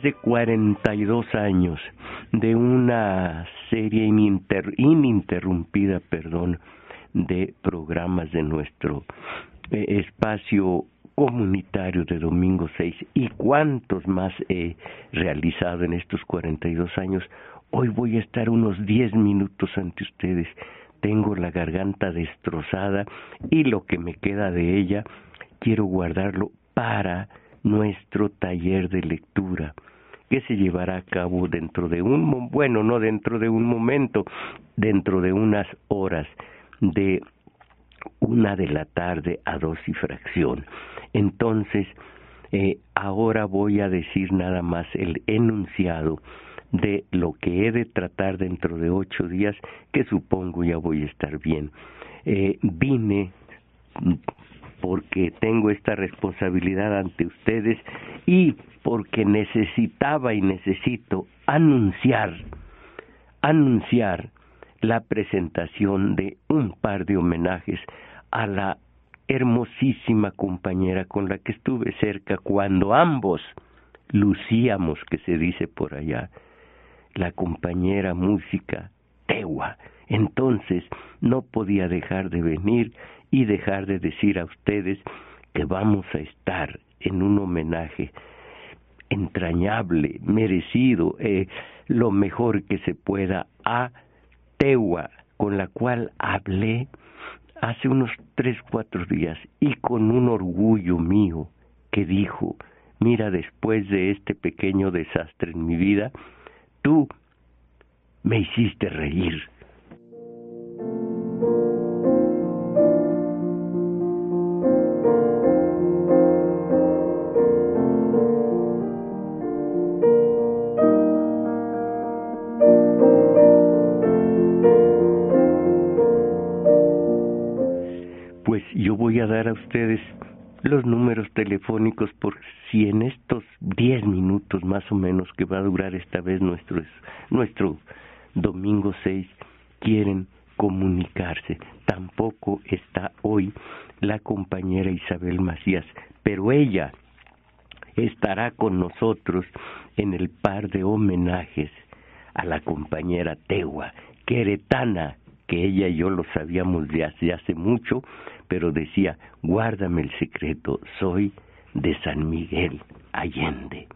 después de 42 años de una serie ininterrumpida, perdón, de programas de nuestro eh, espacio comunitario de Domingo 6 y cuántos más he realizado en estos 42 años, hoy voy a estar unos 10 minutos ante ustedes. Tengo la garganta destrozada y lo que me queda de ella quiero guardarlo para nuestro taller de lectura que se llevará a cabo dentro de un bueno no dentro de un momento dentro de unas horas de una de la tarde a dos y fracción. Entonces eh, ahora voy a decir nada más el enunciado de lo que he de tratar dentro de ocho días que supongo ya voy a estar bien. Eh, vine porque tengo esta responsabilidad ante ustedes y porque necesitaba y necesito anunciar, anunciar la presentación de un par de homenajes a la hermosísima compañera con la que estuve cerca cuando ambos lucíamos, que se dice por allá, la compañera música Tewa. Entonces no podía dejar de venir y dejar de decir a ustedes que vamos a estar en un homenaje entrañable, merecido, eh, lo mejor que se pueda a Tewa, con la cual hablé hace unos tres, cuatro días y con un orgullo mío que dijo, mira, después de este pequeño desastre en mi vida, tú me hiciste reír. Voy a dar a ustedes los números telefónicos por si en estos diez minutos más o menos que va a durar esta vez nuestro, nuestro domingo 6 quieren comunicarse. Tampoco está hoy la compañera Isabel Macías, pero ella estará con nosotros en el par de homenajes a la compañera Tewa, queretana, que ella y yo lo sabíamos de hace, hace mucho, pero decía, guárdame el secreto, soy de San Miguel Allende.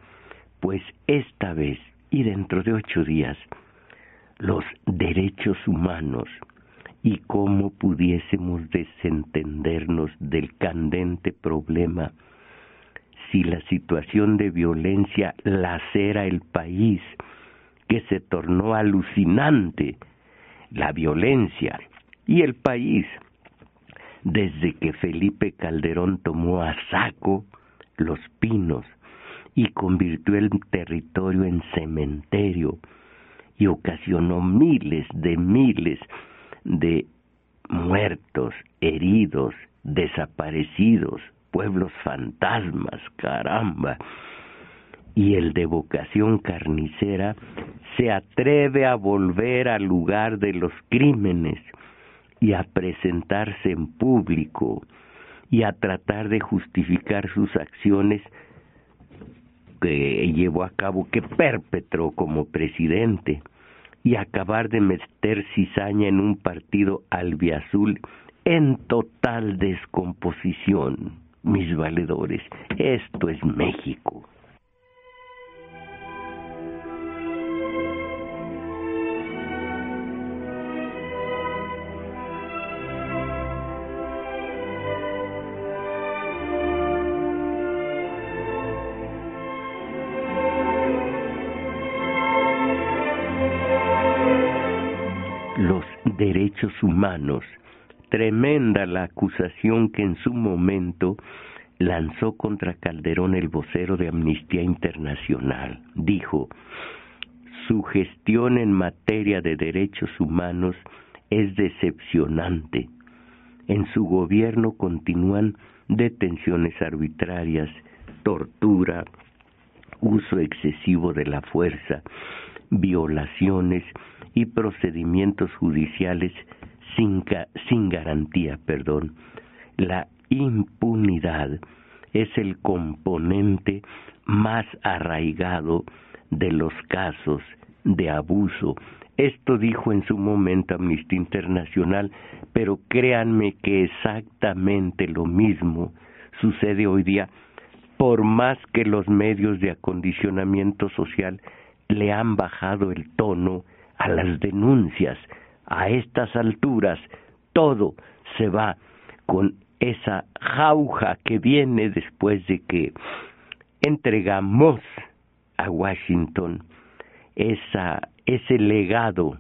Pues esta vez y dentro de ocho días, los derechos humanos y cómo pudiésemos desentendernos del candente problema si la situación de violencia lacera el país, que se tornó alucinante, la violencia y el país desde que Felipe Calderón tomó a saco los pinos y convirtió el territorio en cementerio y ocasionó miles de miles de muertos, heridos, desaparecidos, pueblos fantasmas, caramba. Y el de vocación carnicera se atreve a volver al lugar de los crímenes y a presentarse en público y a tratar de justificar sus acciones que llevó a cabo, que perpetró como presidente, y acabar de meter cizaña en un partido albiazul en total descomposición, mis valedores. Esto es México. Humanos. Tremenda la acusación que en su momento lanzó contra Calderón el vocero de Amnistía Internacional. Dijo, su gestión en materia de derechos humanos es decepcionante. En su gobierno continúan detenciones arbitrarias, tortura, uso excesivo de la fuerza, violaciones y procedimientos judiciales sin, garantía, perdón. La impunidad es el componente más arraigado de los casos de abuso. Esto dijo en su momento Amnistía Internacional, pero créanme que exactamente lo mismo sucede hoy día, por más que los medios de acondicionamiento social le han bajado el tono a las denuncias. A estas alturas todo se va con esa jauja que viene después de que entregamos a Washington ese legado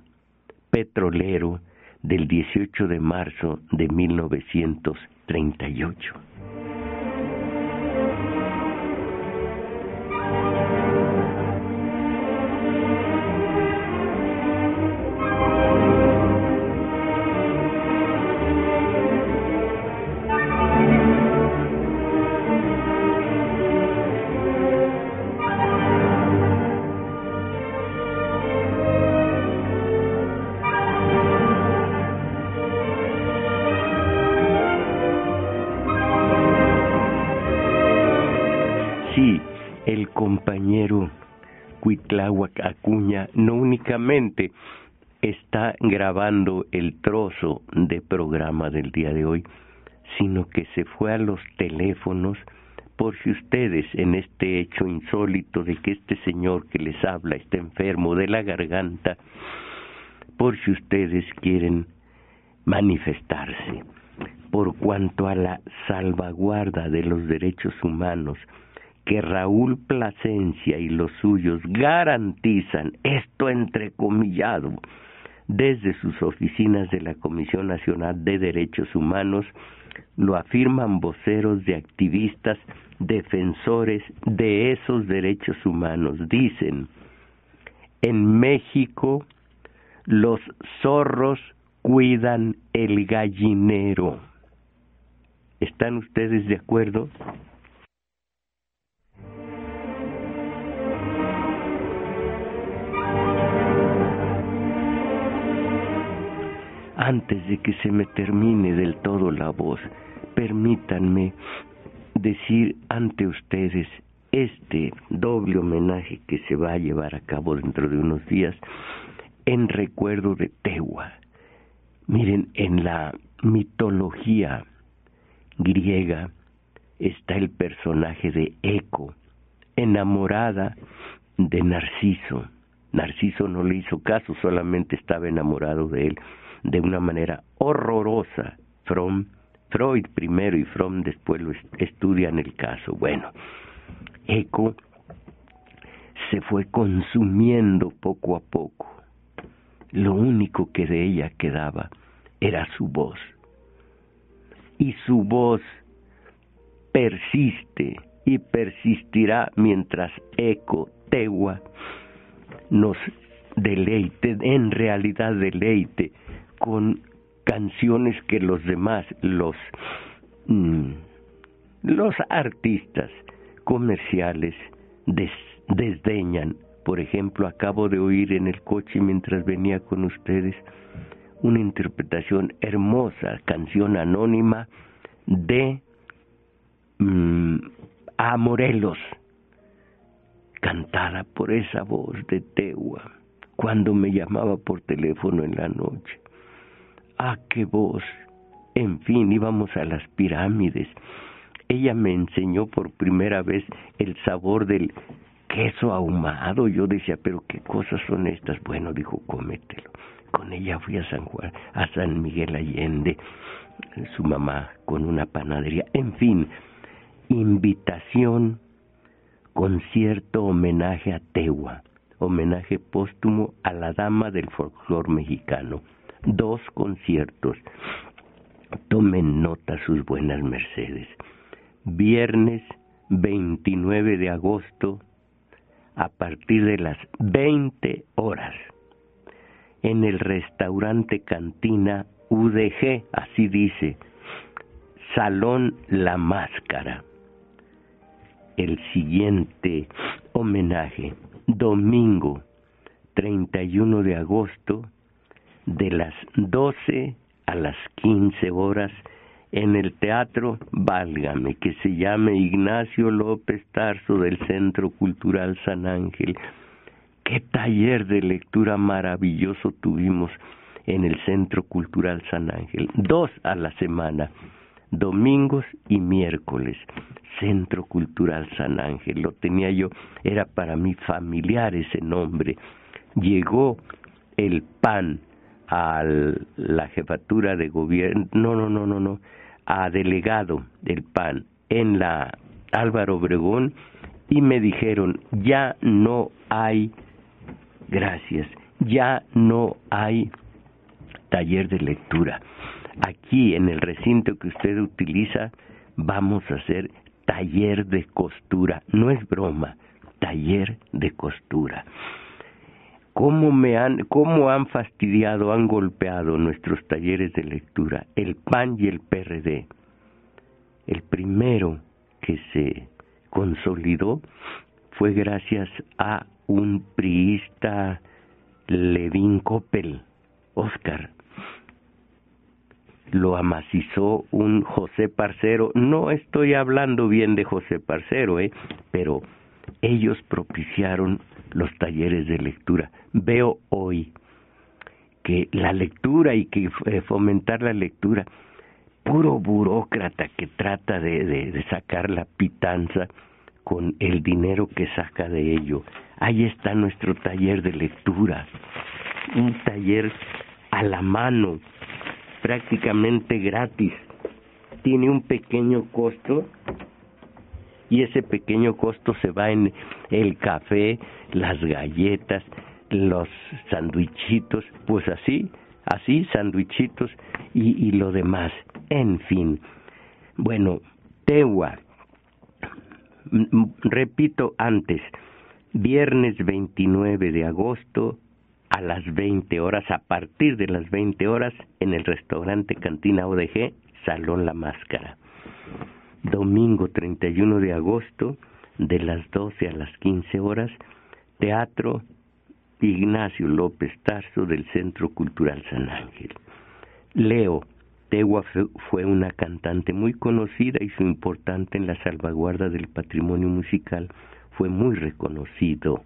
petrolero del 18 de marzo de 1938. Está grabando el trozo de programa del día de hoy, sino que se fue a los teléfonos por si ustedes en este hecho insólito de que este señor que les habla está enfermo de la garganta, por si ustedes quieren manifestarse. Por cuanto a la salvaguarda de los derechos humanos que Raúl Plasencia y los suyos garantizan, esto entrecomillado, desde sus oficinas de la Comisión Nacional de Derechos Humanos, lo afirman voceros de activistas defensores de esos derechos humanos. Dicen, en México los zorros cuidan el gallinero. ¿Están ustedes de acuerdo? Antes de que se me termine del todo la voz, permítanme decir ante ustedes este doble homenaje que se va a llevar a cabo dentro de unos días en recuerdo de Tewa. Miren, en la mitología griega está el personaje de Eco, enamorada de Narciso. Narciso no le hizo caso, solamente estaba enamorado de él de una manera horrorosa. From, Freud primero y Fromm después lo estudian el caso. Bueno, Eco se fue consumiendo poco a poco. Lo único que de ella quedaba era su voz. Y su voz persiste y persistirá mientras Eco Tewa nos deleite, en realidad deleite con canciones que los demás, los, mm, los artistas comerciales desdeñan. Por ejemplo, acabo de oír en el coche mientras venía con ustedes una interpretación hermosa, canción anónima de mm, A Morelos, cantada por esa voz de Tewa, cuando me llamaba por teléfono en la noche. Ah, qué voz. En fin, íbamos a las pirámides. Ella me enseñó por primera vez el sabor del queso ahumado. Yo decía, pero qué cosas son estas. Bueno, dijo, cómetelo. Con ella fui a San Juan, a San Miguel Allende, su mamá con una panadería. En fin, invitación, concierto, homenaje a Tewa, homenaje póstumo a la dama del folclor mexicano dos conciertos. Tomen nota sus buenas mercedes. Viernes 29 de agosto a partir de las 20 horas en el restaurante Cantina UDG, así dice, Salón La Máscara. El siguiente homenaje, domingo 31 de agosto de las 12 a las 15 horas en el teatro Válgame, que se llame Ignacio López Tarso del Centro Cultural San Ángel. Qué taller de lectura maravilloso tuvimos en el Centro Cultural San Ángel. Dos a la semana, domingos y miércoles. Centro Cultural San Ángel. Lo tenía yo, era para mí familiar ese nombre. Llegó el PAN a la jefatura de gobierno, no, no, no, no, no, a delegado del PAN en la Álvaro Obregón y me dijeron, ya no hay, gracias, ya no hay taller de lectura. Aquí en el recinto que usted utiliza vamos a hacer taller de costura, no es broma, taller de costura. ¿Cómo, me han, ¿Cómo han fastidiado, han golpeado nuestros talleres de lectura el PAN y el PRD? El primero que se consolidó fue gracias a un priista Levin Coppel, Oscar. Lo amacizó un José Parcero. No estoy hablando bien de José Parcero, ¿eh? pero ellos propiciaron los talleres de lectura. Veo hoy que la lectura y que eh, fomentar la lectura, puro burócrata que trata de, de, sacar la pitanza con el dinero que saca de ello. Ahí está nuestro taller de lectura, un taller a la mano, prácticamente gratis. Tiene un pequeño costo y ese pequeño costo se va en el café, las galletas, los sandwichitos, pues así, así, sandwichitos y, y lo demás. En fin, bueno, Tewa, repito antes, viernes 29 de agosto a las 20 horas, a partir de las 20 horas, en el restaurante Cantina ODG, Salón La Máscara domingo 31 de agosto, de las 12 a las 15 horas, Teatro Ignacio López Tarso del Centro Cultural San Ángel. Leo, Tegua fue una cantante muy conocida y su importante en la salvaguarda del patrimonio musical fue muy reconocido,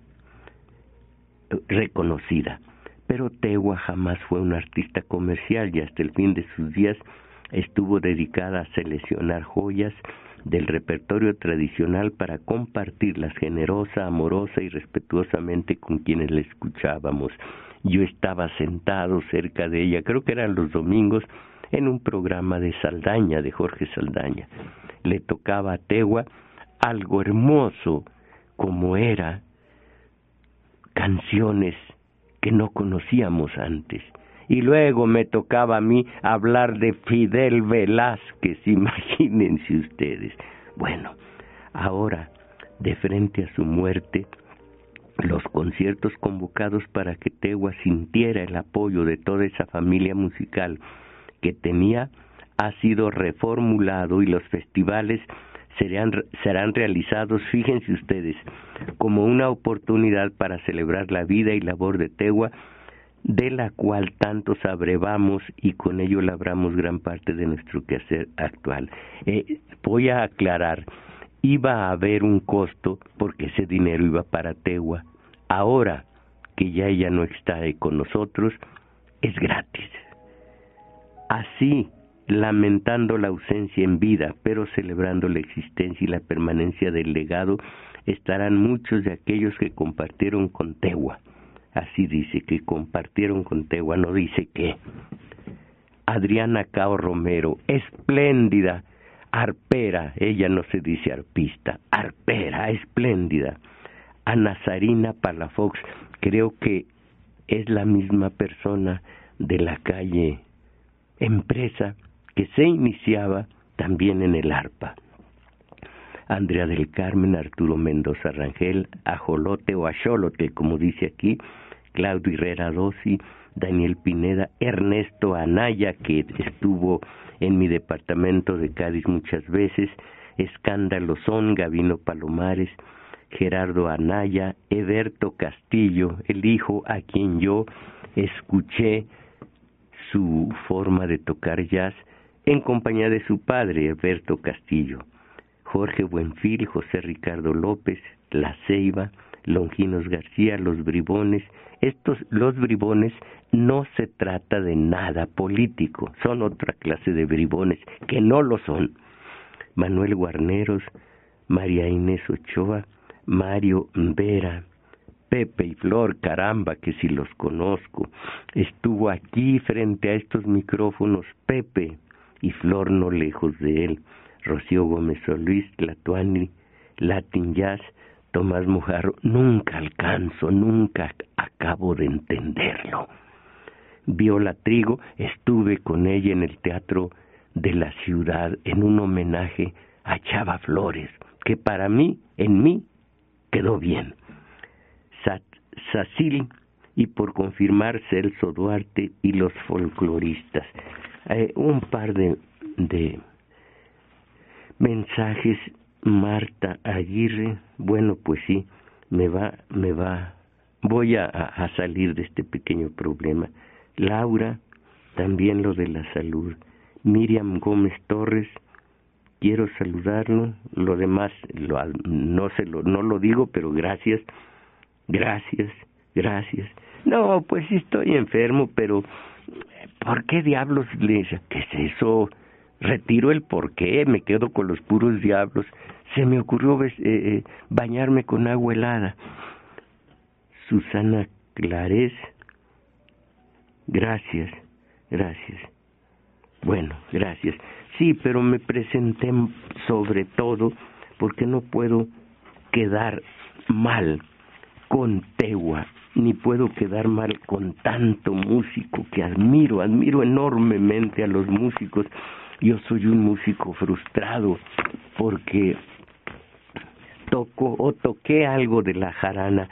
reconocida. Pero Tegua jamás fue una artista comercial y hasta el fin de sus días estuvo dedicada a seleccionar joyas del repertorio tradicional para compartirlas generosa, amorosa y respetuosamente con quienes la escuchábamos. Yo estaba sentado cerca de ella, creo que eran los domingos, en un programa de Saldaña, de Jorge Saldaña. Le tocaba a Tegua algo hermoso como era canciones que no conocíamos antes y luego me tocaba a mí hablar de Fidel Velázquez, imagínense ustedes. Bueno, ahora, de frente a su muerte, los conciertos convocados para que Tegua sintiera el apoyo de toda esa familia musical que tenía ha sido reformulado y los festivales serán, serán realizados, fíjense ustedes, como una oportunidad para celebrar la vida y labor de Tegua de la cual tantos abrevamos y con ello labramos gran parte de nuestro quehacer actual. Eh, voy a aclarar, iba a haber un costo porque ese dinero iba para Tegua. Ahora que ya ella no está con nosotros, es gratis. Así, lamentando la ausencia en vida, pero celebrando la existencia y la permanencia del legado, estarán muchos de aquellos que compartieron con Tegua así dice, que compartieron con Tegua, no dice qué. Adriana Cao Romero, espléndida, arpera, ella no se dice arpista, arpera, espléndida. Ana Sarina Palafox, creo que es la misma persona de la calle empresa que se iniciaba también en el arpa. Andrea del Carmen, Arturo Mendoza Rangel, Ajolote o Acholote, como dice aquí, Claudio Herrera Dossi, Daniel Pineda, Ernesto Anaya, que estuvo en mi departamento de Cádiz muchas veces, Escándalo Son, Gavino Palomares, Gerardo Anaya, Eberto Castillo, el hijo a quien yo escuché su forma de tocar jazz en compañía de su padre, Alberto Castillo, Jorge Buenfil, José Ricardo López, La Ceiba, Longinos García, Los Bribones. Estos, los bribones, no se trata de nada político, son otra clase de bribones que no lo son. Manuel Guarneros, María Inés Ochoa, Mario Vera, Pepe y Flor, caramba, que si los conozco. Estuvo aquí frente a estos micrófonos Pepe y Flor no lejos de él. Rocío Gómez Luis, Latuani, Latin Jazz, Tomás Mujarro, nunca alcanzo, nunca acabo de entenderlo. Viola Trigo, estuve con ella en el Teatro de la Ciudad en un homenaje a Chava Flores, que para mí, en mí, quedó bien. Sacil y por confirmar Celso Duarte y los folcloristas. Eh, un par de, de mensajes. Marta Aguirre, bueno, pues sí, me va, me va, voy a, salir de este pequeño problema. Laura, también lo de la salud. Miriam Gómez Torres, quiero saludarlo, lo demás lo, no se lo no lo digo, pero gracias. Gracias, gracias. No, pues sí estoy enfermo, pero ¿por qué diablos le qué es eso? Retiro el por qué, me quedo con los puros diablos. Se me ocurrió eh, eh, bañarme con agua helada. Susana Clarés, gracias, gracias. Bueno, gracias. Sí, pero me presenté sobre todo porque no puedo quedar mal con Tegua, ni puedo quedar mal con tanto músico que admiro, admiro enormemente a los músicos. Yo soy un músico frustrado porque toco o toqué algo de la jarana,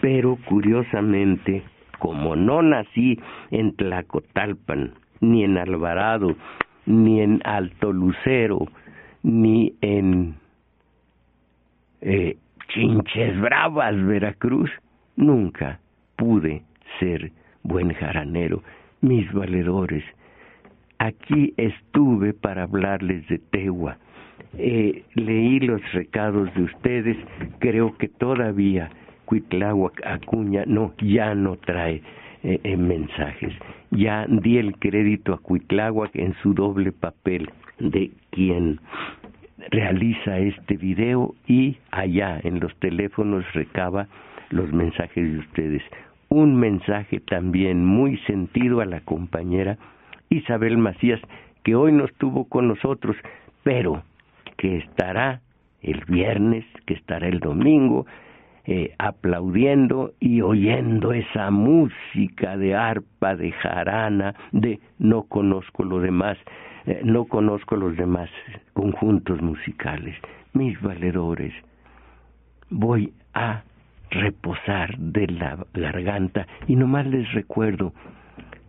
pero curiosamente, como no nací en Tlacotalpan, ni en Alvarado, ni en Alto Lucero, ni en eh, Chinches Bravas, Veracruz, nunca pude ser buen jaranero. Mis valedores, aquí estuve para hablarles de Tegua. Eh, leí los recados de ustedes, creo que todavía Cuitláhuac Acuña no, ya no trae eh, eh, mensajes. Ya di el crédito a Cuitláhuac en su doble papel de quien realiza este video y allá en los teléfonos recaba los mensajes de ustedes. Un mensaje también muy sentido a la compañera Isabel Macías, que hoy no estuvo con nosotros, pero que estará el viernes, que estará el domingo, eh, aplaudiendo y oyendo esa música de arpa, de jarana, de no conozco lo demás, eh, no conozco los demás conjuntos musicales, mis valedores. Voy a reposar de la garganta y nomás les recuerdo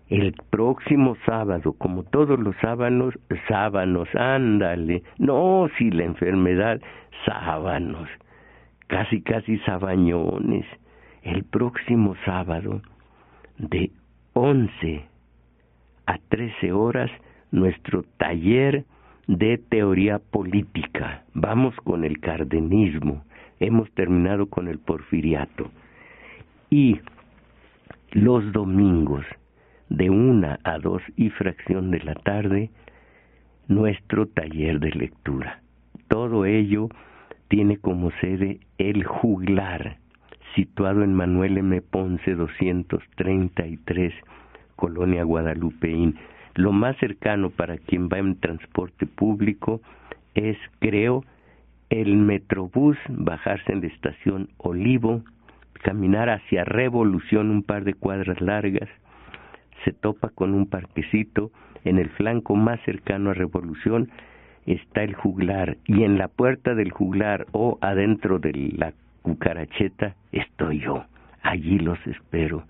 el próximo sábado, como todos los sábanos, sábanos, ándale, no, si la enfermedad, sábanos, casi casi sabañones, el próximo sábado de once a trece horas nuestro taller de teoría política. Vamos con el cardenismo. Hemos terminado con el porfiriato. Y los domingos, de una a dos y fracción de la tarde, nuestro taller de lectura. Todo ello tiene como sede el juglar, situado en Manuel M. Ponce 233, Colonia Guadalupeín. Lo más cercano para quien va en transporte público es, creo, el Metrobús, bajarse en la estación Olivo, caminar hacia Revolución un par de cuadras largas, se topa con un parquecito, en el flanco más cercano a Revolución está el juglar y en la puerta del juglar o adentro de la cucaracheta estoy yo. Allí los espero.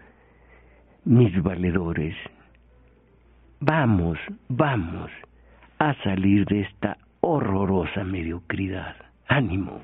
Mis valedores, Vamos, vamos a salir de esta horrorosa mediocridad. Ánimo.